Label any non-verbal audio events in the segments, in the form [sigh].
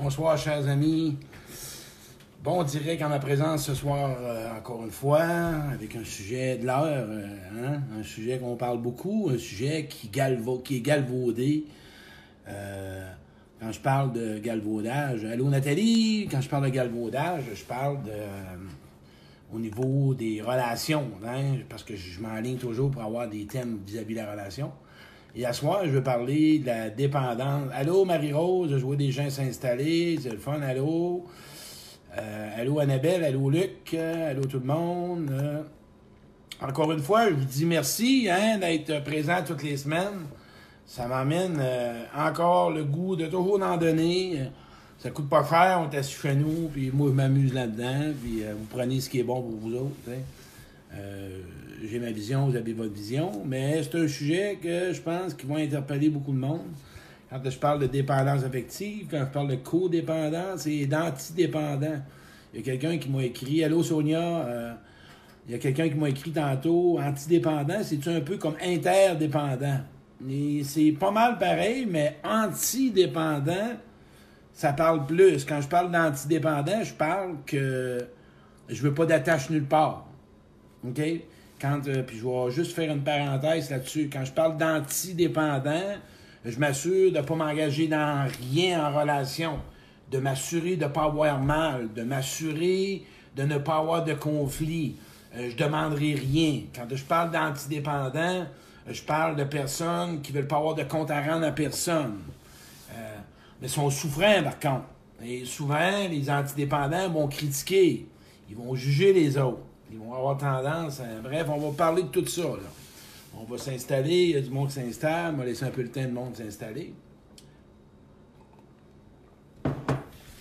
Bonsoir, chers amis. Bon direct en ma présence ce soir, euh, encore une fois, avec un sujet de l'heure, euh, hein? un sujet qu'on parle beaucoup, un sujet qui, qui est galvaudé. Euh, quand je parle de galvaudage, allô Nathalie, quand je parle de galvaudage, je parle de au niveau des relations, hein? parce que je m'enligne toujours pour avoir des thèmes vis-à-vis de la relation. Et à ce soir, je veux parler de la dépendance. Allô, Marie-Rose, je vois des gens s'installer, c'est le fun, allô? Euh, allô, Annabelle, allô, Luc, allô, tout le monde. Euh, encore une fois, je vous dis merci hein, d'être présent toutes les semaines. Ça m'amène euh, encore le goût de toujours en donner. Ça coûte pas cher, on est assis chez nous, puis moi, je m'amuse là-dedans, puis vous prenez ce qui est bon pour vous autres. Euh, j'ai ma vision, vous avez votre vision, mais c'est un sujet que je pense qui va interpeller beaucoup de monde. Quand je parle de dépendance affective, quand je parle de codépendance et d'antidépendant. Il y a quelqu'un qui m'a écrit Allô Sonia, euh, il y a quelqu'un qui m'a écrit tantôt Antidépendant, c'est un peu comme interdépendant? c'est pas mal pareil, mais antidépendant, ça parle plus. Quand je parle d'antidépendant, je parle que je veux pas d'attache nulle part. OK? Quand, euh, puis je vais juste faire une parenthèse là-dessus. Quand je parle d'antidépendant, je m'assure de ne pas m'engager dans rien en relation, de m'assurer de ne pas avoir mal, de m'assurer de ne pas avoir de conflit. Euh, je ne demanderai rien. Quand je parle d'antidépendant, je parle de personnes qui ne veulent pas avoir de compte à rendre à personne. Euh, mais sont souffrants, par contre. Et souvent, les antidépendants vont critiquer. Ils vont juger les autres. Ils vont avoir tendance. Bref, on va parler de tout ça. On va s'installer, il y a du monde qui s'installe, on va laisser un peu le temps de monde s'installer.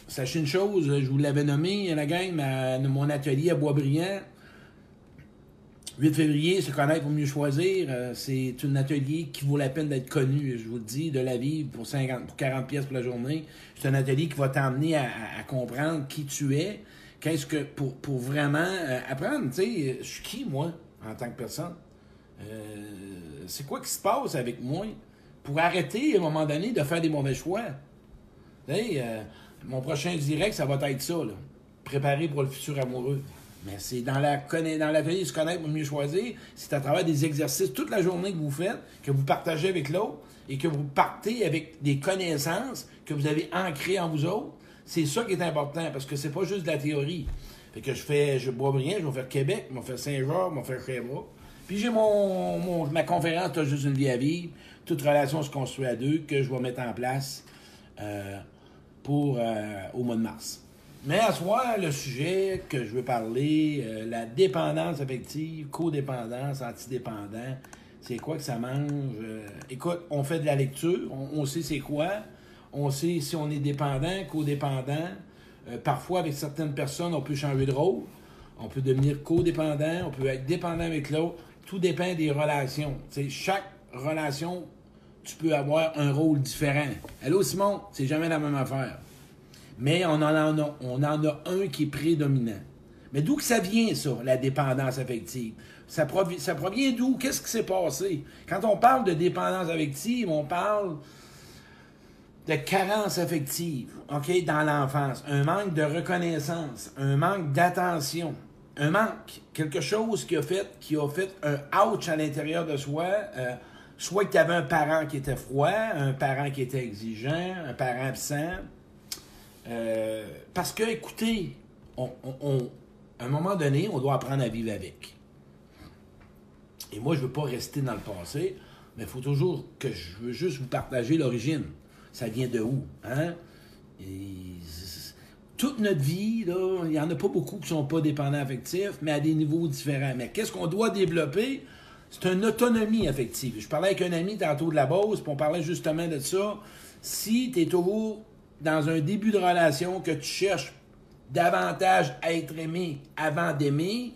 Sachez une chose, je vous l'avais nommé, la gang, mon atelier à Boisbriand. 8 février, se connaître pour mieux choisir. Euh, c'est un atelier qui vaut la peine d'être connu, je vous le dis, de la vie pour, 50, pour 40 pièces pour la journée. C'est un atelier qui va t'emmener à, comprendre qui tu es, qu'est-ce que pour, vraiment euh, apprendre, tu sais, je suis qui moi en tant que personne? Euh, c'est quoi qui se passe avec moi pour arrêter à un moment donné de faire des mauvais choix? Euh, mon prochain direct, ça va être ça, là. Préparer pour le futur amoureux. Mais c'est dans la dans la vie, se connaître pour mieux choisir. C'est à travers des exercices toute la journée que vous faites, que vous partagez avec l'autre et que vous partez avec des connaissances que vous avez ancrées en vous autres c'est ça qui est important, parce que c'est pas juste de la théorie. Fait que je fais, je bois rien, je vais faire Québec, je vais faire Saint-Georges, je vais faire Sherbrooke. Puis j'ai mon, ma conférence, T'as juste une vie à vivre. Toute relation se construit à deux, que je vais mettre en place euh, pour euh, au mois de mars. Mais à soi, le sujet que je veux parler, euh, la dépendance affective, codépendance, antidépendant, c'est quoi que ça mange? écoute, on fait de la lecture, on sait c'est quoi. On sait si on est dépendant, codépendant. Euh, parfois, avec certaines personnes, on peut changer de rôle. On peut devenir codépendant, on peut être dépendant avec l'autre. Tout dépend des relations. chaque relation, tu peux avoir un rôle différent. Allô, Simon, c'est jamais la même affaire. Mais on en a, un qui est prédominant. Mais d'où que ça vient, ça, la dépendance affective? Ça provient d'où? Qu'est-ce qui s'est passé? Quand on parle de dépendance affective, on parle de carence affective, OK, dans l'enfance, un manque de reconnaissance, un manque d'attention, un manque, quelque chose qui a fait, qui a fait un ouch à l'intérieur de soi, euh, soit que tu avais un parent qui était froid, un parent qui était exigeant, un parent absent. Euh, parce que, écoutez, on, à un moment donné, on doit apprendre à vivre avec. Et moi, je ne veux pas rester dans le passé, mais il faut toujours que je veux juste vous partager l'origine ça vient de où? Hein? toute notre vie, il n'y en a pas beaucoup qui ne sont pas dépendants affectifs, mais à des niveaux différents. Mais qu'est-ce qu'on doit développer? C'est une autonomie affective. Je parlais avec un ami tantôt de la Beauce, puis on parlait justement de ça. Si tu es toujours dans un début de relation, que tu cherches davantage à être aimé avant d'aimer,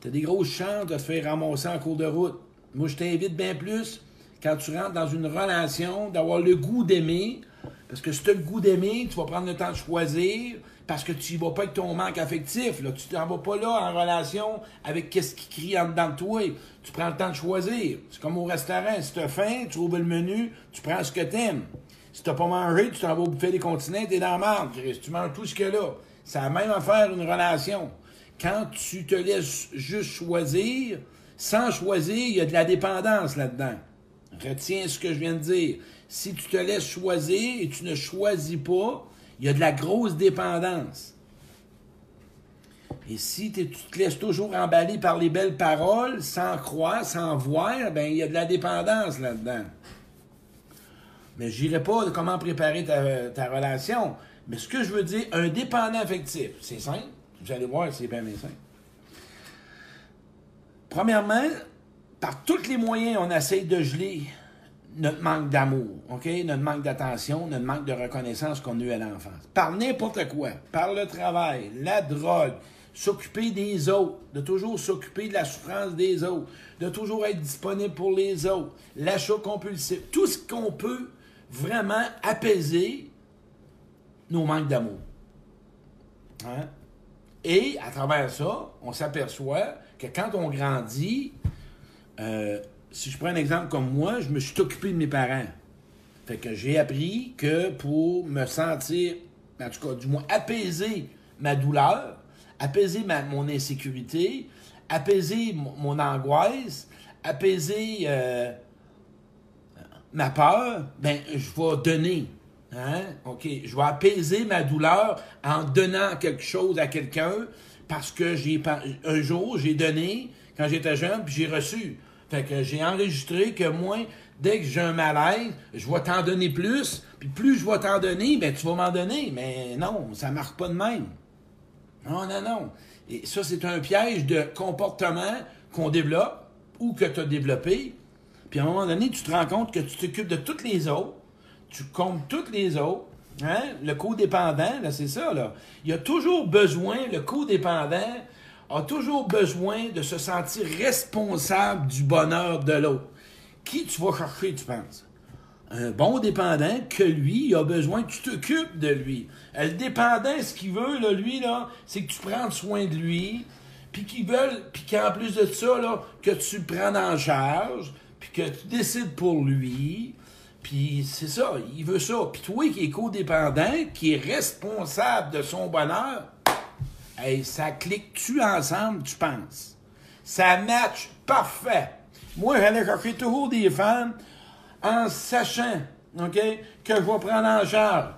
tu as des grosses chances de te faire ramasser en cours de route. Moi, je t'invite bien plus quand tu rentres dans une relation, d'avoir le goût d'aimer. Parce que si tu as le goût d'aimer, tu vas prendre le temps de choisir parce que tu vas pas avec ton manque affectif. Là. Tu t'en vas pas là en relation avec qu'est-ce qui crie en dedans de toi. Tu prends le temps de choisir. C'est comme au restaurant. Si tu as faim, tu ouvres le menu, tu prends ce que tu aimes. Si t'as pas mangé, tu t'en vas bouffer des continents, t'es dans la marde. Tu manges tout ce a là. C'est la même affaire, une relation. Quand tu te laisses juste choisir, sans choisir, il y a de la dépendance là-dedans. Retiens ce que je viens de dire. Si tu te laisses choisir et tu ne choisis pas, il y a de la grosse dépendance. Et si tu te laisses toujours emballer par les belles paroles, sans croire, sans voir, ben il y a de la dépendance là-dedans. Mais je n'irai pas de comment préparer ta, relation. Mais ce que je veux dire, un dépendant affectif, c'est simple. Vous allez voir, c'est bien, bien simple. Premièrement, par tous les moyens, on essaye de geler notre manque d'amour? Notre manque d'attention, notre manque de reconnaissance qu'on a eu à l'enfance. Par n'importe quoi. Par le travail, la drogue, s'occuper des autres, de toujours s'occuper de la souffrance des autres, de toujours être disponible pour les autres, l'achat compulsif, tout ce qu'on peut vraiment apaiser nos manques d'amour. Hein? Et à travers ça, on s'aperçoit que quand on grandit, euh, si je prends un exemple comme moi, je me suis occupé de mes parents. Fait que j'ai appris que pour me sentir, en tout cas, du moins apaiser ma douleur, apaiser ma, mon insécurité, apaiser mon, angoisse, apaiser euh, ma peur, ben, je vais donner. Hein? OK? Je vais apaiser ma douleur en donnant quelque chose à quelqu'un parce que j'ai un jour, j'ai donné quand j'étais jeune, puis j'ai reçu. Fait que j'ai enregistré que moi, dès que j'ai un malaise, je vais t'en donner plus, puis plus je vais t'en donner, ben tu vas m'en donner. Mais non, ça marche pas de même. Non, non, non. Et ça, c'est un piège de comportement qu'on développe ou que tu as développé. Puis à un moment donné, tu te rends compte que tu t'occupes de toutes les autres, tu comptes toutes les autres. Hein? Le codépendant, là, c'est ça, là. Il y a toujours besoin, le codépendant a toujours besoin de se sentir responsable du bonheur de l'autre. Qui tu vas chercher, tu penses? un bon dépendant que lui, il a besoin que tu t'occupes de lui. Le dépendant, ce qu'il veut, là, lui, là, c'est que tu prennes soin de lui, puis qu'il veut, puis qu'en plus de ça, là, que tu le prennes en charge, puis que tu décides pour lui, puis c'est ça, il veut ça. Puis toi qui es codépendant, qui est responsable de son bonheur, ça clique-tu ensemble, tu penses? Ça match parfait. Moi, j'allais chercher toujours des femmes en sachant que je vais prendre en charge.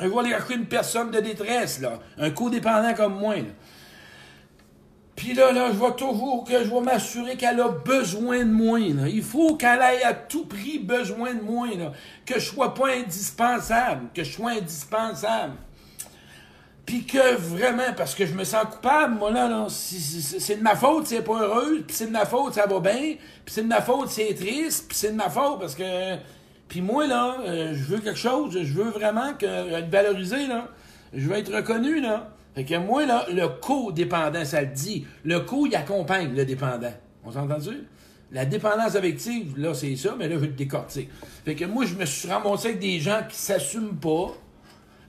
Je vais aller chercher une personne de détresse, là, un codépendant comme moi. Puis là, là, je vais toujours que je vais m'assurer qu'elle a besoin de moi. Il faut qu'elle ait à tout prix besoin de moi. Que je sois pas indispensable. Que je sois indispensable. Puis que vraiment, parce que je me sens coupable, moi là, là c'est de ma faute, c'est pas heureuse, puis c'est de ma faute, ça va bien, puis c'est de ma faute, c'est triste, puis c'est de ma faute parce que. Puis moi, là, euh, je veux quelque chose, je veux vraiment que, être valorisé, là. Je veux être reconnu, là. Fait que moi, là, le co-dépendant, ça le dit. Le co, il accompagne le dépendant. On s'entend entendu? La dépendance affective, là, c'est ça, mais là, je veux le décortiquer. Fait que moi, je me suis ramassé avec des gens qui s'assument pas,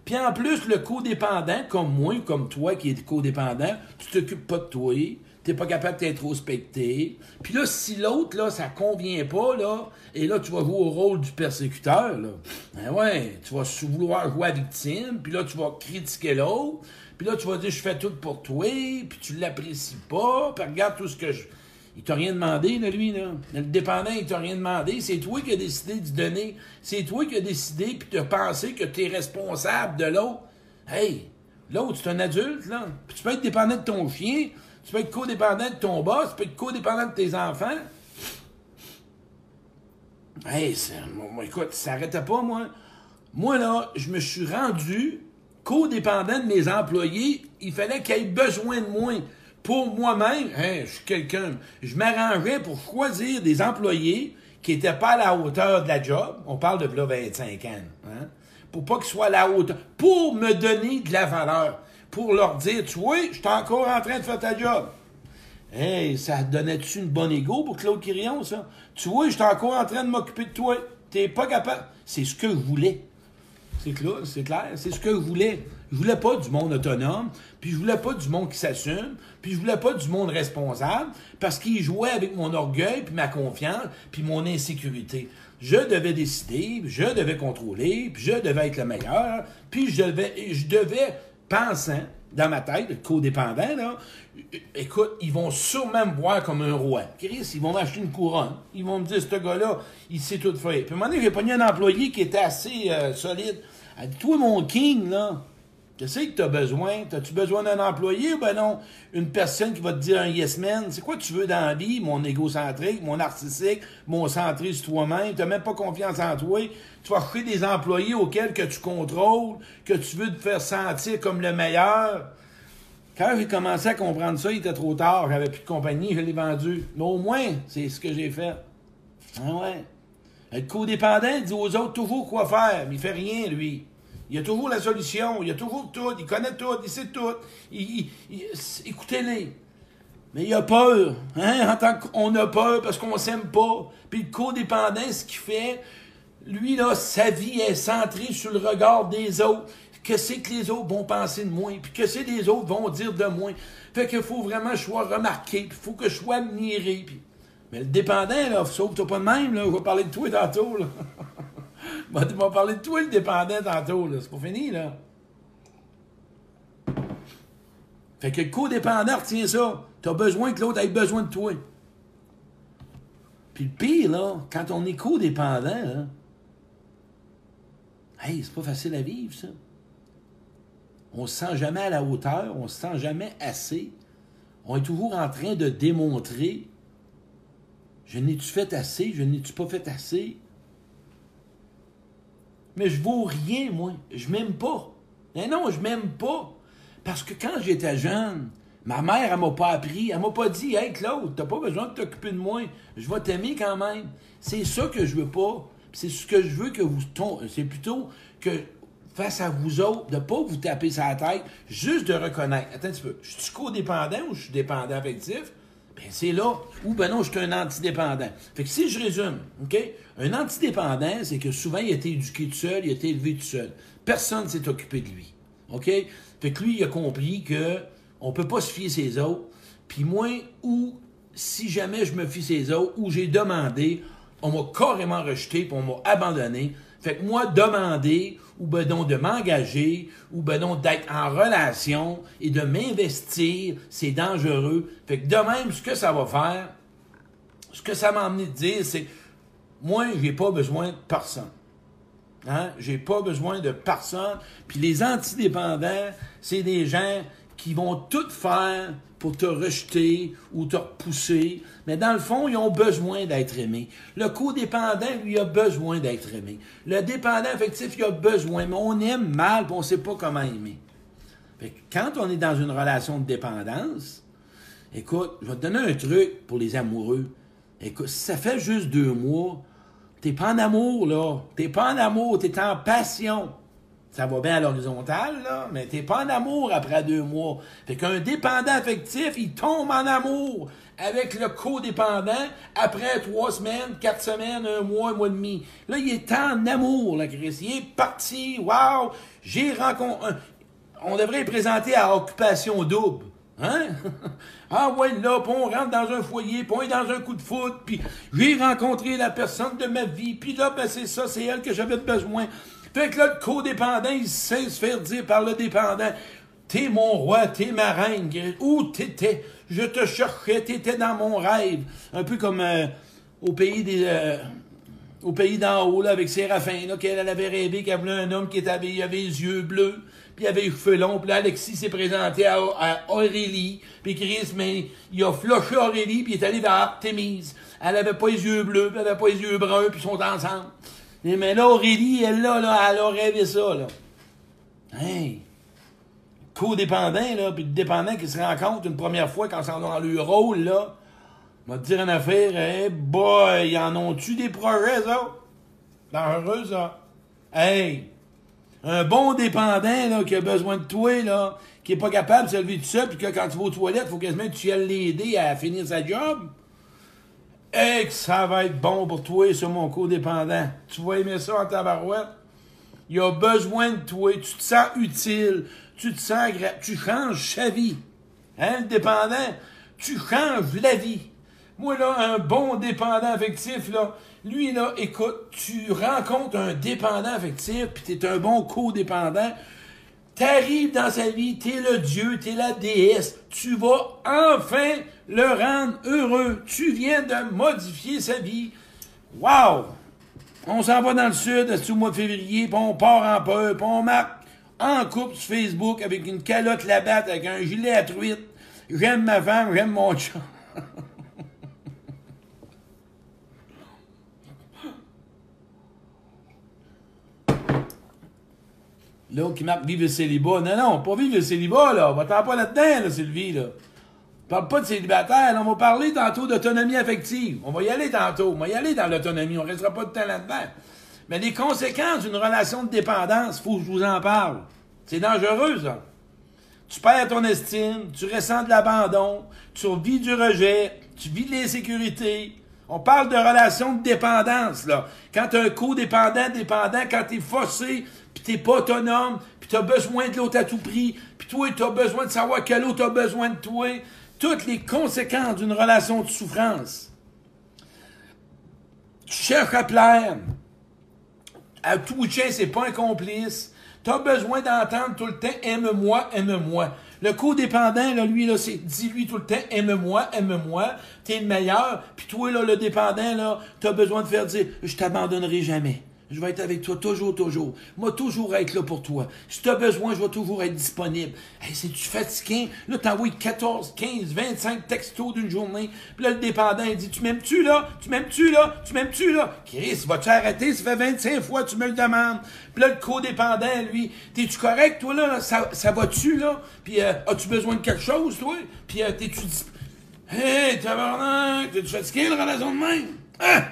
puis en plus, le codépendant, comme moi, comme toi qui es codépendant, tu t'occupes pas de toi, t'es pas capable de t'introspecter. Puis là, si l'autre, là, ça convient pas, là, et là, tu vas jouer au rôle du persécuteur, là. Ben ouais, tu vas vouloir jouer à victime, puis là, tu vas critiquer l'autre, puis là, tu vas dire, je fais tout pour toi, puis tu l'apprécies pas, puis regarde tout ce que je... Il t'a rien demandé, là, lui, là. Le dépendant, il t'a rien demandé. C'est toi qui as décidé de donner. C'est toi qui as décidé puis tu as pensé que tu es responsable de l'autre. Hey, l'autre, c'est un adulte, là. Puis tu peux être dépendant de ton chien. Tu peux être codépendant de ton boss. Tu peux être codépendant de tes enfants. Hey, écoute, ça n'arrêtait pas, moi. Moi, là, je me suis rendu codépendant de mes employés. Il fallait qu'ils aient besoin de moi pour moi-même, hein, je suis quelqu'un, je m'arrangeais pour choisir des employés qui n'étaient pas à la hauteur de la job. On parle de là 25 ans. Hein, pour pas qu'ils soient à la hauteur. Pour me donner de la valeur. Pour leur dire, tu vois, je suis encore en train de faire ta job. Ça donnait-tu une bonne égo pour Claude Quirion, ça? Tu vois, je suis encore en train de m'occuper de toi. T'es pas capable. C'est ce que je voulais. C'est clair, c'est clair. C'est ce que je voulais. Je voulais pas du monde autonome, puis je voulais pas du monde qui s'assume, puis je voulais pas du monde responsable, parce qu'il jouait avec mon orgueil, puis ma confiance, puis mon insécurité. Je devais décider, je devais contrôler, puis je devais être le meilleur, puis je devais, je devais penser dans ma tête, le codépendant, là, écoute, ils vont sûrement me voir comme un roi. Chris, ils vont m'acheter une couronne. Ils vont me dire, ce gars-là, il sait tout faire. Puis à un moment donné, j'ai pogné un employé qui était assez euh, solide. Elle dit, toi, mon king, là, Qu'est-ce que tu as besoin? As-tu besoin d'un employé ou ben non? Une personne qui va te dire un yes man? C'est quoi tu veux dans la vie? Mon égocentrique, mon narcissique, mon centré sur toi-même. Tu même pas confiance en toi. Tu vas créer des employés auxquels que tu contrôles, que tu veux te faire sentir comme le meilleur. Quand j'ai commencé à comprendre ça, il était trop tard. J'avais plus de compagnie, je l'ai vendu. Mais au moins, c'est ce que j'ai fait. Ah ouais. Être codépendant, il dit aux autres toujours quoi faire, mais il fait rien, lui. Il a toujours la solution, il a toujours tout, il connaît tout, il sait tout. Écoutez-les. Mais il a peur. Hein? En tant qu'on a peur parce qu'on s'aime pas. Puis le codépendant, ce qu'il fait, lui, là, sa vie est centrée sur le regard des autres. Que c'est que les autres vont penser de moi, puis que c'est que les autres vont dire de moi. Fait qu'il faut vraiment que je sois remarqué, puis il faut que je sois admiré. Mais le dépendant, là, sauve-toi pas de même, là. Je vais parler de toi tantôt, là. [laughs] [laughs] bah, tu m'as parlé de toi, le dépendant, tantôt, là. C'est pas fini, là. Fait que le codépendant retient ça. T'as besoin que l'autre ait besoin de toi. Puis le pire, là, quand on est codépendant, là, hey, c'est pas facile à vivre, ça. On se sent jamais à la hauteur, on se sent jamais assez. On est toujours en train de démontrer je n'ai-tu fait assez, je n'ai-tu pas fait assez. Mais je vaux rien, moi. Je m'aime pas. Mais non, je m'aime pas. Parce que quand j'étais jeune, ma mère, elle m'a pas appris. Elle m'a pas dit, hey Claude, t'as pas besoin de t'occuper de moi. Je vais t'aimer quand même. C'est ça que je veux pas. C'est ce que je veux que vous. C'est plutôt que face à vous autres, de pas vous taper sur la tête, juste de reconnaître. Attends un petit peu. Je suis codépendant ou je suis dépendant affectif? Ben, c'est là. Ou ben non, je suis un antidépendant. Fait que si je résume, OK? Un antidépendant, c'est que souvent, il a été éduqué tout seul, il a été élevé tout seul. Personne ne s'est occupé de lui. OK? Fait que lui, il a compris que on peut pas se fier ses autres. Puis moi, ou si jamais je me fie ses autres, ou j'ai demandé, on m'a carrément rejeté, puis on m'a abandonné. Fait que moi, demander, ou ben donc de m'engager, ou ben donc d'être en relation et de m'investir, c'est dangereux. Fait que de même, ce que ça va faire, ce que ça m'a amené de dire, c'est moi, j'ai pas besoin de personne. Hein? J'ai pas besoin de personne. Puis les antidépendants, c'est des gens qui vont tout faire pour te rejeter ou te repousser. Mais dans le fond, ils ont besoin d'être aimés. Le codépendant, lui, a besoin d'être aimé. Le dépendant affectif, il a besoin, mais on aime mal, et on ne sait pas comment aimer. Fait quand on est dans une relation de dépendance, écoute, je vais te donner un truc pour les amoureux. Écoute, si ça fait juste deux mois, t'es pas en amour, là. T'es pas en amour, t'es en passion ça va bien à l'horizontale, là, mais t'es pas en amour après deux mois. Fait qu'un dépendant affectif, il tombe en amour avec le codépendant après trois semaines, quatre semaines, un mois, un mois et demi. Là, il est en amour, là, Chris. Il est parti. Wow! J'ai rencontré... On devrait présenter à occupation double. Hein? [laughs] ah ouais, là, puis on rentre dans un foyer, puis on est dans un coup de foot, puis j'ai rencontré la personne de ma vie, puis là, ben c'est ça, c'est elle que j'avais besoin. Fait que là, le codépendant, il sait se faire dire par le dépendant T'es mon roi, t'es ma reine. Où t'étais? Je te cherchais, t'étais dans mon rêve. Un peu comme euh, au pays des. Euh, au pays d'en haut, là, avec Séraphin, là, qu'elle avait rêvé qu'elle voulait un homme qui était, avait, avait les yeux bleus, puis il avait les cheveux longs, puis là, Alexis s'est présenté à, Aurélie, puis Chris, mais il a floché Aurélie, puis il est allé vers Artemise. Elle avait pas les yeux bleus, puis elle avait pas les yeux bruns, puis ils sont ensemble. Mais là, Aurélie, elle, là, là, elle a rêvé ça, là. Hey! Codépendant, là, puis le dépendant qui se rencontre une première fois quand ils sont dans leur rôle, là. va te dire une affaire, hey, boy, y en ont-tu des projets, ça? Dangereux, ça. Hey! Un bon dépendant, là, qui a besoin de toi, là, qui est pas capable de se lever tout seul, puis que quand tu vas aux toilettes, il faut quasiment que tu ailles l'aider à finir sa job. Et que ça va être bon pour toi sur mon codépendant. Tu vas aimer ça en tabarouette? il a besoin de toi, tu te sens utile, tu te sens tu changes sa vie. Hein, le dépendant, tu changes la vie. Moi, là, un bon dépendant affectif, là, lui, là, écoute, tu rencontres un dépendant affectif, puis t'es un bon codépendant, t'arrives dans sa vie, t'es le Dieu, t'es la déesse, tu vas enfin le rendre heureux. Tu viens de modifier sa vie. Wow! On s'en va dans le sud, c'est au mois de février, puis on part en peur, puis on marque en couple sur Facebook avec une calotte labatte, avec un gilet à truite. J'aime ma femme, j'aime mon [laughs] chat. Là, qui marque vivre le célibat. Non, non, pas vivre le célibat, là. On va pas là-dedans, là, Sylvie, là. On parle pas de célibataire, on va parler tantôt d'autonomie affective. On va y aller tantôt. On va y aller dans l'autonomie. On restera pas de temps là-dedans. Mais les conséquences d'une relation de dépendance, faut que je vous en parle. C'est dangereux, ça. Tu perds ton estime, tu ressens de l'abandon, tu vis du rejet, tu vis de l'insécurité. On parle de relation de dépendance, là. Quand tu un codépendant, dépendant, quand tu es forcé, puis t'es pas autonome, puis tu as besoin de l'autre à tout prix, puis toi, tu as besoin de savoir quel autre a besoin de toi. Toutes les conséquences d'une relation de souffrance. Tu cherches à plaire. À tout chien, c'est pas un complice. Tu as besoin d'entendre tout le temps aime-moi, aime-moi. Le codépendant, là, lui, là, c'est dis-lui tout le temps aime-moi, aime-moi, t'es le meilleur. Puis toi, là, le dépendant, là, t'as besoin de faire dire je t'abandonnerai jamais. Je vais être avec toi toujours, toujours. Moi, toujours être là pour toi. Si tu as besoin, je vais toujours être disponible. Hey, c'est-tu fatigué? Là, t'envoies 14, 15, 25 textos d'une journée. Puis là, le dépendant, il dit, tu m'aimes-tu, là? Tu m'aimes-tu, là? Tu m'aimes-tu, là? Chris, vas-tu arrêter? Ça fait 25 fois que tu me le demandes. Puis là, le codépendant, lui, t'es-tu correct, toi, là? Ça, ça va-tu, là? Puis, euh, as-tu besoin de quelque chose, toi? Puis, euh, t'es-tu... Hey, tabarnak! T'es-tu fatigué, la relation de même? Hein?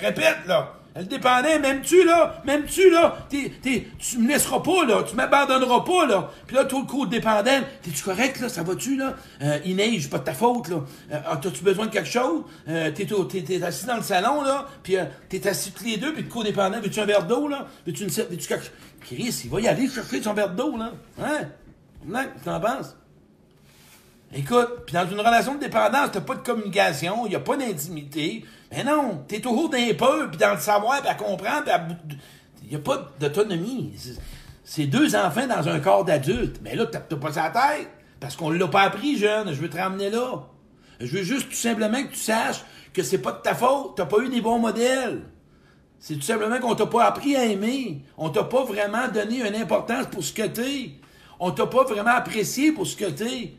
Répète, là! Elle dépendait, même tu là, même tu là, tu me laisseras pas là, tu m'abandonneras pas là. Puis là, tout le coup dépendant, t'es-tu correct là, ça va-tu là? Euh, il neige, pas de ta faute là. Euh, t'as-tu besoin de quelque chose? Euh, t'es, assis dans le salon là, puis euh, t'es assis tous les deux, puis le codépendant, veux-tu un verre d'eau là? Veux-tu une veux-tu quelque Chris, il va y aller chercher son verre d'eau là. Hein? tu t'en penses? Écoute, puis dans une relation de dépendance, t'as pas de communication, il n'y a pas d'intimité. Mais non, t'es toujours dans les peurs, puis dans le savoir, puis à comprendre, il n'y a pas d'autonomie. C'est deux enfants dans un corps d'adulte. Mais là, t'as pas sa tête, parce qu'on l'a pas appris, jeune. Je veux te ramener là. Je veux juste tout simplement que tu saches que c'est pas de ta faute. T'as pas eu des bons modèles. C'est tout simplement qu'on t'a pas appris à aimer. On t'a pas vraiment donné une importance pour ce que t'es. On t'a pas vraiment apprécié pour ce que t'es.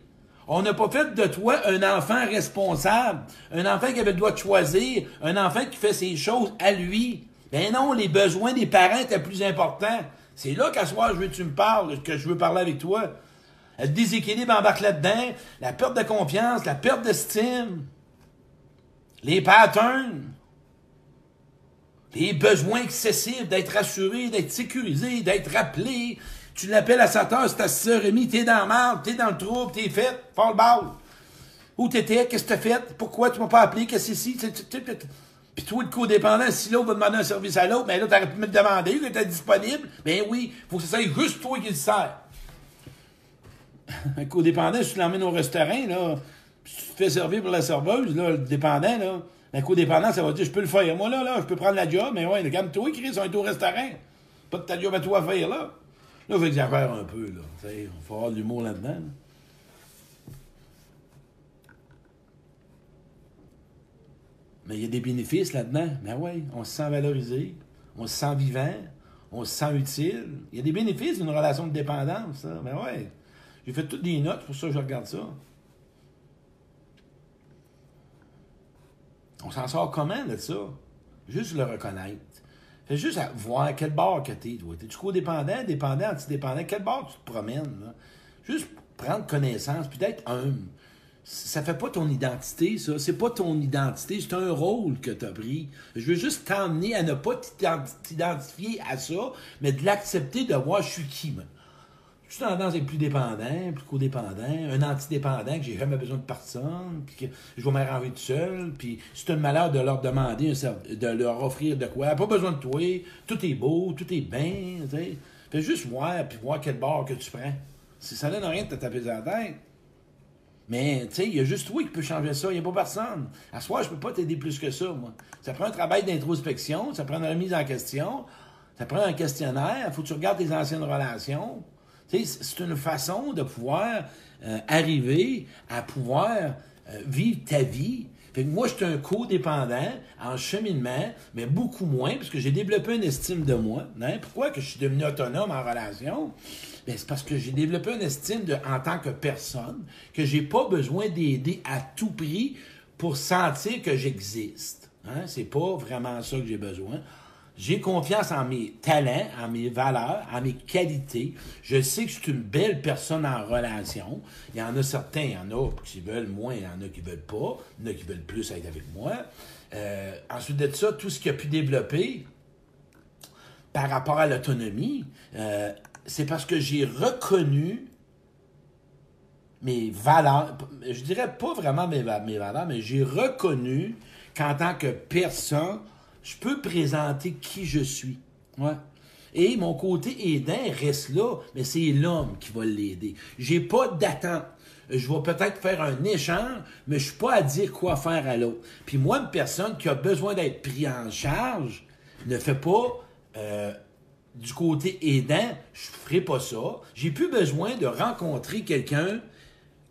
On n'a pas fait de toi un enfant responsable, un enfant qui avait le droit de choisir, un enfant qui fait ses choses à lui. Ben non, les besoins des parents étaient plus importants. C'est là qu'à soir, je veux que tu me parles, que je veux parler avec toi. Le déséquilibre embarque là-dedans, la perte de confiance, la perte d'estime, les patterns, les besoins excessifs d'être rassuré, d'être sécurisé, d'être rappelé, tu l'appelles à 7 heures, c'est à 6h30, t'es dans la merde, t'es dans le trouble, t'es fait, fall ball. Où t'étais, qu'est-ce que t'as fait, pourquoi tu m'as pas appelé, qu'est-ce que c'est ici, puis toi, le codépendant, si l'autre va demander un service à l'autre, ben là, t'aurais pu me demander que t'es disponible. Ben oui, faut que ce soit juste toi qui le sert. [laughs] un codépendant, si tu l'emmènes au restaurant, là, si tu te fais servir pour la serveuse, là, le dépendant, là, un codépendant, ça va dire, je peux le faire. Moi, là, là, je peux prendre la job, mais ouais, calme-toi, Chris, on est au restaurant. Pas de ta job à toi à faire, là. Là, j'exagère un peu, là. Il faut avoir de l'humour là-dedans. Mais il y a des bénéfices là-dedans. Ben oui, on se sent valorisé, on se sent vivant, on se sent utile. Il y a des bénéfices d'une relation de dépendance, ça. Ben oui. J'ai fait toutes les notes, pour ça que je regarde ça. On s'en sort comment de ça? Juste le reconnaître. Fais juste à voir quel bord que t'es, toi. T'es-tu codépendant, dépendant, antidépendant? Quel bord tu te promènes? Juste prendre connaissance, puis d'être humble. Ça fait pas ton identité, ça. C'est pas ton identité, c'est un rôle que tu as pris. Je veux juste t'emmener à ne pas t'identifier à ça, mais de l'accepter, de voir je suis qui, man. Je suis tendance à être plus dépendant, plus codépendant, un antidépendant que j'ai jamais besoin de personne, puis que je vais m'arranger tout seul, puis c'est un malheur de leur demander, de leur offrir de quoi. Pas besoin de toi, tout est beau, tout est bien, tu sais. Fais juste voir, puis voir quel bord que tu prends. Si ça donne rien de te taper dans la tête. Mais, tu sais, il y a juste toi qui peux changer ça. Il n'y a pas personne. À soi, je peux pas t'aider plus que ça, moi. Ça prend un travail d'introspection, ça prend une remise en question, ça prend un questionnaire, faut que tu regardes tes anciennes relations. C'est une façon de pouvoir euh, arriver à pouvoir euh, vivre ta vie. Fait moi, je suis un codépendant en cheminement, mais beaucoup moins, parce que j'ai développé une estime de moi. Hein? Pourquoi que je suis devenu autonome en relation? Ben, c'est parce que j'ai développé une estime en tant que personne, que j'ai pas besoin d'aider à tout prix pour sentir que j'existe. Hein? C'est pas vraiment ça que j'ai besoin. J'ai confiance en mes talents, en mes valeurs, en mes qualités. Je sais que je suis une belle personne en relation. Il y en a certains, il y en a qui veulent moins, il y en a qui veulent pas, il y en a qui veulent plus être avec moi. Euh, ensuite de ça, tout ce qui a pu développer par rapport à l'autonomie, euh, c'est parce que j'ai reconnu mes valeurs, je dirais pas vraiment mes valeurs, mais j'ai reconnu qu'en tant que personne, je peux présenter qui je suis. Ouais. Et mon côté aidant reste là, mais c'est l'homme qui va l'aider. J'ai pas d'attente. Je vais peut-être faire un échange, mais je suis pas à dire quoi faire à l'autre. Puis moi, une personne qui a besoin d'être pris en charge ne fait pas euh, du côté aidant, je ferai pas ça. J'ai plus besoin de rencontrer quelqu'un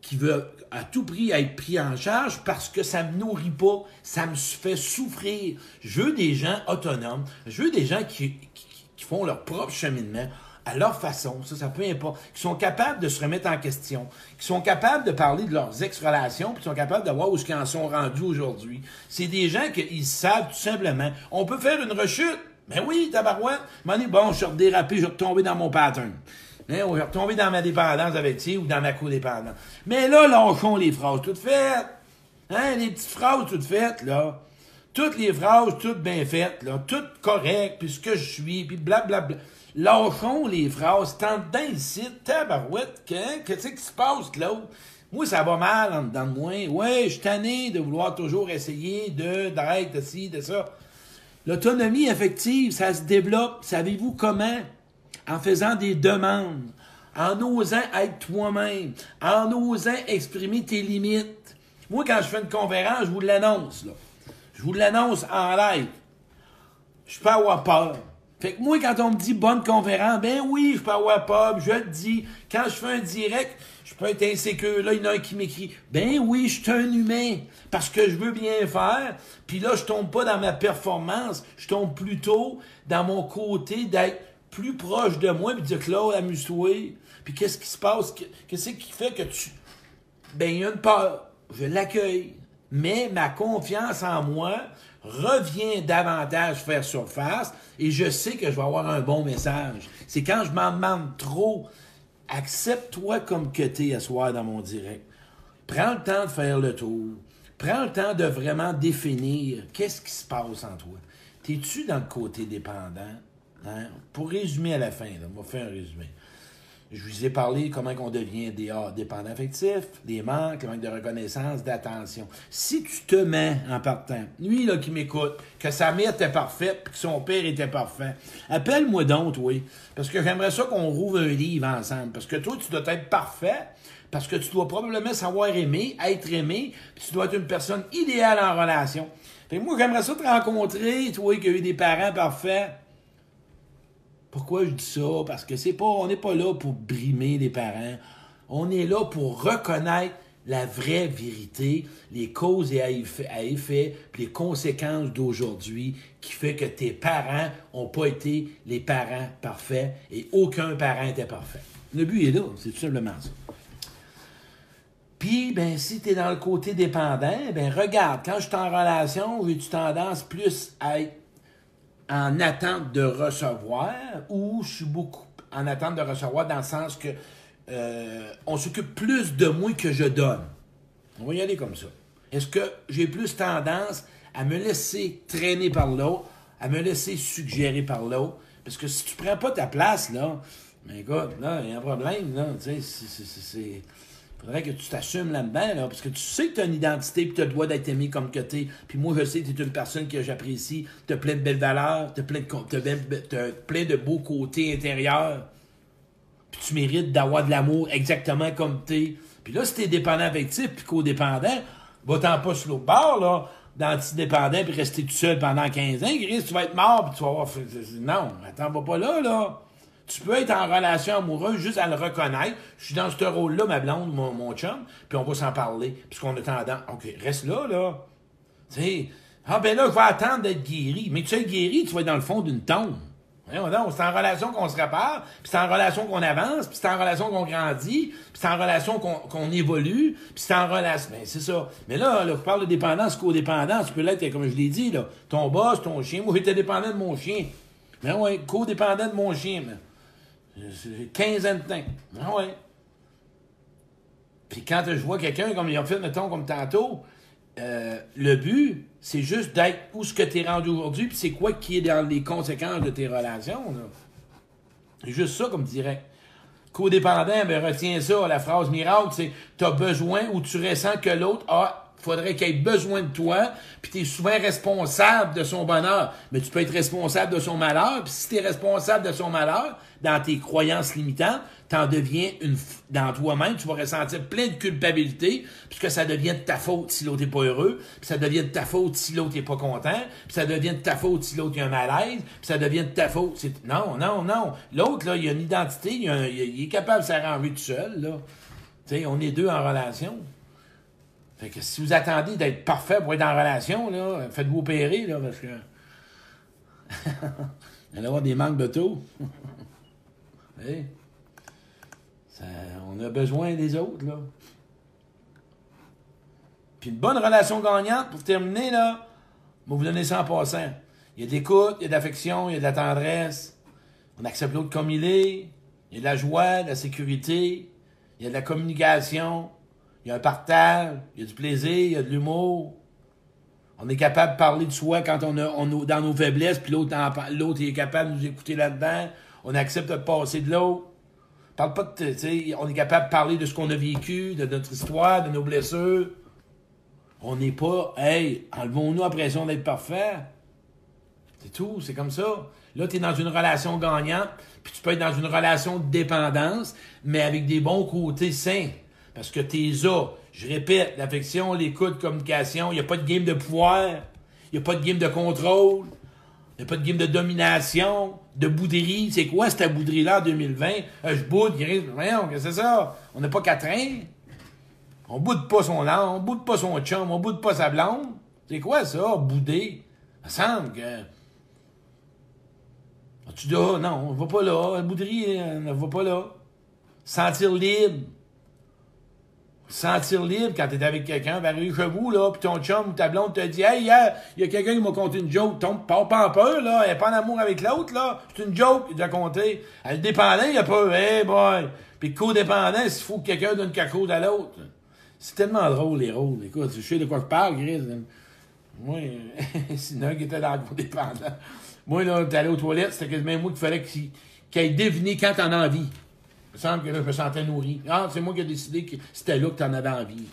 qui veut à tout prix être pris en charge parce que ça me nourrit pas, ça me fait souffrir. Je veux des gens autonomes, je veux des gens qui, font leur propre cheminement à leur façon, ça, ça peut importe, qui sont capables de se remettre en question, qui sont capables de parler de leurs ex-relations, puis qui sont capables de voir où ils en sont rendus aujourd'hui. C'est des gens qui savent tout simplement, on peut faire une rechute, ben oui, tabarouette. Bon, je suis redérapé, je suis retombé dans mon pattern. Hein, suis retombé dans ma dépendance avec T ou dans ma codépendance. Mais là, lâchons les phrases toutes faites. Hein, les petites phrases toutes faites, là. Toutes les phrases toutes bien faites, là. Toutes correctes, puis ce que je suis, puis blablabla. Lâchons les phrases. Tant dedans ici, tabarouette, qu'est-ce qui se passe, là? Moi, ça va mal en dedans de moi. Ouais, je suis tanné de vouloir toujours essayer de, d'arrêter de ci, de ça. L'autonomie affective, ça se développe, savez-vous comment? En faisant des demandes, en osant être toi-même, en osant exprimer tes limites. Moi, quand je fais une conférence, je vous l'annonce, là. Je vous l'annonce en live. Je peux avoir peur. Fait que moi, quand on me dit bonne conférence, ben oui, je peux avoir peur, je le dis. Quand je fais un direct, je peux être insécure. Là, il y en a un qui m'écrit Ben oui, je suis un humain parce que je veux bien faire. Puis là, je tombe pas dans ma performance, je tombe plutôt dans mon côté d'être plus proche de moi puis dire Claude, amuse-toi. Puis qu'est-ce qui se passe? Qu'est-ce qui fait que tu. Ben, il y a une peur. Je l'accueille. Mais ma confiance en moi revient davantage faire surface et je sais que je vais avoir un bon message. C'est quand je m'en demande trop accepte-toi comme que tu es à soir dans mon direct. Prends le temps de faire le tour. Prends le temps de vraiment définir qu'est-ce qui se passe en toi. T'es-tu dans le côté dépendant? Hein? Pour résumer à la fin, on va faire un résumé. Je vous ai parlé comment on devient des dépendant affectif, des manques, le manque de reconnaissance, d'attention. Si tu te mets en partant, lui là qui m'écoute, que sa mère était parfaite, que son père était parfait, appelle-moi donc, oui, parce que j'aimerais ça qu'on rouvre un livre ensemble, parce que toi tu dois être parfait, parce que tu dois probablement savoir aimer, être aimé, puis tu dois être une personne idéale en relation. Fait moi j'aimerais ça te rencontrer, toi qui as eu des parents parfaits pourquoi je dis ça? Parce que c'est pas, on n'est pas là pour brimer les parents. On est là pour reconnaître la vraie vérité, les causes et à effet, puis les conséquences d'aujourd'hui qui fait que tes parents n'ont pas été les parents parfaits et aucun parent n'était parfait. Le but est là, c'est tout simplement ça. Puis, ben, si tu es dans le côté dépendant, ben, regarde, quand je suis en relation, j'ai tendance plus à être en attente de recevoir ou je suis beaucoup en attente de recevoir dans le sens que euh, on s'occupe plus de moi que je donne. On va y aller comme ça. Est-ce que j'ai plus tendance à me laisser traîner par l'autre, à me laisser suggérer par l'autre? Parce que si tu prends pas ta place, là, Mais écoute, là, il y a un problème, là. Tu sais, c'est. Faudrait que tu t'assumes là-dedans, là, parce que tu sais que tu as une identité et tu dois d'être aimé comme que tu es. Puis moi, je sais que tu es une personne que j'apprécie, tu as plein de belles valeurs, tu as plein de, beaux côtés intérieurs. Puis tu mérites d'avoir de l'amour exactement comme tu es. Puis là, si tu es dépendant affectif puis codépendant, va-t'en pas sur l'autre bord, là, d'antidépendant puis rester tout seul pendant 15 ans, Gris, tu vas être mort puis tu vas avoir... Non, attends, va pas là, là. Tu peux être en relation amoureuse juste à le reconnaître. Je suis dans ce rôle-là, ma blonde, mon, mon chum, puis on va s'en parler. Puisqu'on a tendance. OK, reste là, là. Tu sais, ah ben là, je vais attendre d'être guéri. Mais tu es guéri, tu vas être dans le fond d'une tombe. C'est en relation qu'on se répare, puis c'est en relation qu'on avance, puis c'est en relation qu'on grandit, puis c'est en relation qu'on évolue, puis c'est en relation... Ben, c'est ça. Mais là, là, je parle de dépendance, codépendance, tu peux l'être, comme je l'ai dit, là. Ton boss, ton chien. Moi, j'étais dépendant de mon chien. Mais ben ouais, codépendant de mon chien, mais... J'ai 15 ans de temps. Ah ouais. Puis quand je vois quelqu'un, comme il a fait, mettons, comme tantôt, euh, le but, c'est juste d'être où ce que tu es rendu aujourd'hui, puis c'est quoi qui est dans les conséquences de tes relations. C'est juste ça, comme dirait. Codépendant, ben retiens ça, la phrase miracle, c'est tu besoin ou tu ressens que l'autre a faudrait qu'il ait besoin de toi, puis tu es souvent responsable de son bonheur. Mais tu peux être responsable de son malheur, puis si tu es responsable de son malheur, dans tes croyances limitantes, t'en deviens une... Dans toi-même, tu vas ressentir plein de culpabilité, puisque ça devient de ta faute si l'autre n'est pas heureux, puis ça devient de ta faute si l'autre n'est pas content, puis ça devient de ta faute si l'autre a un malaise, puis ça devient de ta faute... Non, non, non. L'autre, là, il a une identité, il, est capable de s'arranger tout seul, là. Tu sais, on est deux en relation. Fait que si vous attendez d'être parfait pour être en relation, là, faites-vous opérer, là, parce que. [laughs] Il va avoir des manques de tout. [laughs] on a besoin des autres, là. Puis une bonne relation gagnante, pour terminer, là, je vous donner ça en passant. Il y a de l'écoute, il y a de l'affection, il y a de la tendresse. On accepte l'autre comme il est. Il y a de la joie, de la sécurité. Il y a de la communication. Il y a un partage, il y a du plaisir, il y a de l'humour. On est capable de parler de soi quand on, a, on dans nos faiblesses, puis l'autre, est capable de nous écouter là-dedans. On accepte de passer de l'autre. Parle pas de, on est capable de parler de ce qu'on a vécu, de notre histoire, de nos blessures. On n'est pas, hey, enlevons-nous la pression d'être parfait. C'est tout, c'est comme ça. Là, tu es dans une relation gagnante, puis tu peux être dans une relation de dépendance, mais avec des bons côtés sains. Parce que t'es là. Je répète, l'affection, l'écoute, communication, il n'y a pas de game de pouvoir, il n'y a pas de game de contrôle, il n'y a pas de game de domination, de bouderie. C'est quoi cette bouderie-là en 2020? Euh, je boude, qu'est-ce que c'est ça? On n'a pas quatre ans. On boude pas son langue, on boude pas son chum, on boude pas sa blonde. C'est quoi ça, bouder? Ça semble que. Tu dis, oh, non, on va pas là, la bouderie, on ne va pas là. Sentir libre sentir libre quand t'es avec quelqu'un, ben chez vous, là, pis ton chum ou ta blonde te dit Hey, hier, il y a quelqu'un qui m'a conté une joke. Tombe pas, pas en peur, là, elle est pas en amour avec l'autre, là. C'est une joke qu'il a conté. Elle dépendait, il a pas Hey boy! Puis codépendant, il faut que quelqu'un donne quelque chose à l'autre. C'est tellement drôle, les rôles. Écoute, je sais de quoi je parle, Gris. Moi, [laughs] un qui était dans le codépendant. Moi, là, t'allais aux toilettes, c'était quasiment moi qu'il fallait qu'il qu ait deviné quand t'en as envie. Il me semble que là, je me sentais nourri. Ah, c'est moi qui ai décidé que c'était là que tu en avais envie.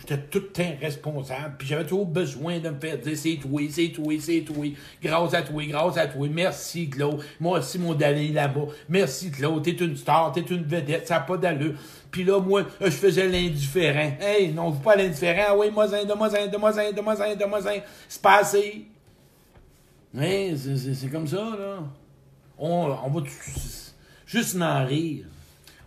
J'étais tout le temps responsable, puis j'avais toujours besoin de me faire dire c'est toi, c'est toi, c'est toi, grâce à toi, grâce à toi, merci Claude, moi aussi mon d'aller là-bas, merci Claude, t'es une star, t'es une vedette, ça n'a pas d'allure. Puis là, moi, je faisais l'indifférent. Hey, non, vous pas l'indifférent, ah oui, moi, de moi, de moi, de moi, de moi, c'est passé. Oui, c'est comme ça, là. On, on va juste en rire.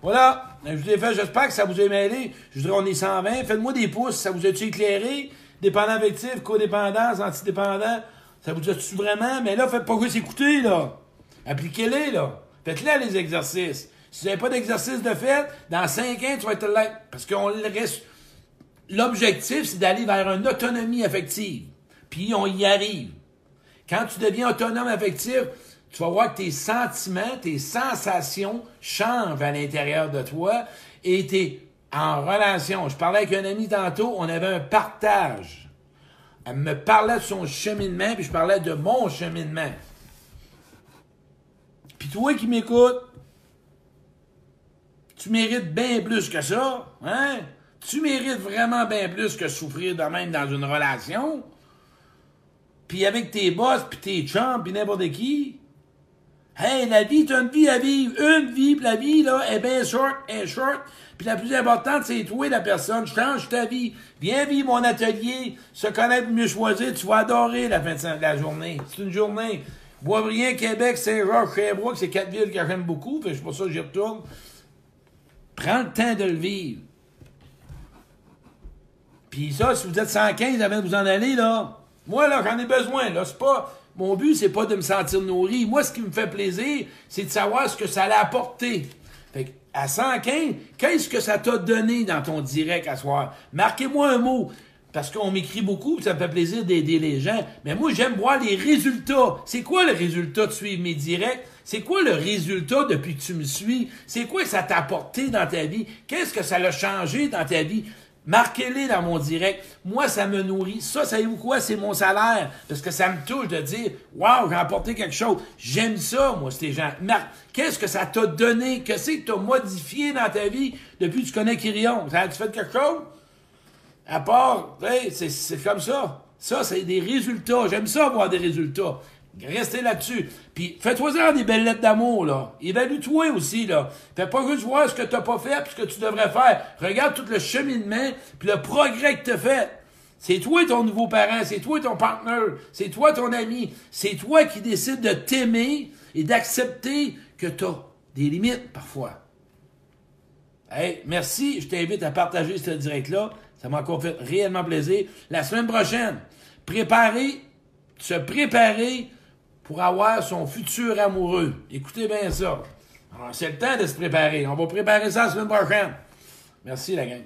Voilà, je vous ai fait, j'espère que ça vous a mêlé. Je dirais, on est 120. Faites-moi des pouces, ça vous a-tu éclairé? Dépendant affectif, codépendance, antidépendant. Ça vous a-tu vraiment? Mais là, faites pas quoi s'écouter, là. Appliquez-les, là. Faites-les, les exercices. Si vous n'avez pas d'exercice de fait, dans 5 ans, tu vas être là. Parce qu'on reste. L'objectif, c'est d'aller vers une autonomie affective. Puis on y arrive. Quand tu deviens autonome affectif, tu vas voir que tes sentiments, tes sensations changent à l'intérieur de toi et tu es en relation. Je parlais avec un ami tantôt, on avait un partage. Elle me parlait de son cheminement, puis je parlais de mon cheminement. Puis toi qui m'écoutes, Tu mérites bien plus que ça. Hein? Tu mérites vraiment bien plus que souffrir de même dans une relation. Puis avec tes boss, puis tes chums, puis n'importe qui. Hey, la vie, t'as une vie à vivre. Une vie, puis la vie, là, est bien short, est short. Puis la plus importante, c'est toi, la personne. Change ta vie. Viens vivre mon atelier. Se connaître, mieux choisir. Tu vas adorer la fin de la journée. C'est une journée. Boisbriand, Québec, Saint-Georges, Sherbrooke, c'est quatre villes que j'aime beaucoup. C'est pour ça que j'y retourne. Prends le temps de le vivre. Puis ça, si vous êtes 115 avant de vous en aller, là, moi, là, j'en ai besoin. Là, c'est pas. Mon but, c'est pas de me sentir nourri. Moi, ce qui me fait plaisir, c'est de savoir ce que ça a apporté. Fait à 115, qu'est-ce que ça t'a donné dans ton direct à soir? Marquez-moi un mot. Parce qu'on m'écrit beaucoup, ça me fait plaisir d'aider les gens. Mais moi, j'aime voir les résultats. C'est quoi le résultat de suivre mes directs? C'est quoi le résultat depuis que tu me suis? C'est quoi que ça t'a apporté dans ta vie? Qu'est-ce que ça a changé dans ta vie? Marquez-les dans mon direct. Moi, ça me nourrit. Ça, savez-vous quoi? C'est mon salaire. Parce que ça me touche de dire, waouh, j'ai apporté quelque chose. J'aime ça, moi, ces gens. Qu'est-ce que ça t'a donné? Qu'est-ce que t'as modifié dans ta vie depuis que tu connais Kyrion? Ça a-tu fait quelque chose? À part, c'est comme ça. Ça, c'est des résultats. J'aime ça avoir des résultats. Restez là-dessus. Puis fais-toi des belles lettres d'amour, là. Évalue-toi aussi, là. Fais pas juste voir ce que t'as pas fait puis ce que tu devrais faire. Regarde tout le cheminement puis le progrès que t'as fait. C'est toi ton nouveau parent, c'est toi ton partenaire, c'est toi ton ami, c'est toi qui décides de t'aimer et d'accepter que t'as des limites parfois. Hey, merci, je t'invite à partager ce direct-là. Ça m'a encore fait réellement plaisir. La semaine prochaine, préparer, se préparer pour avoir son futur amoureux. Écoutez bien ça. C'est le temps de se préparer. On va préparer ça la semaine prochaine. Merci, la gang.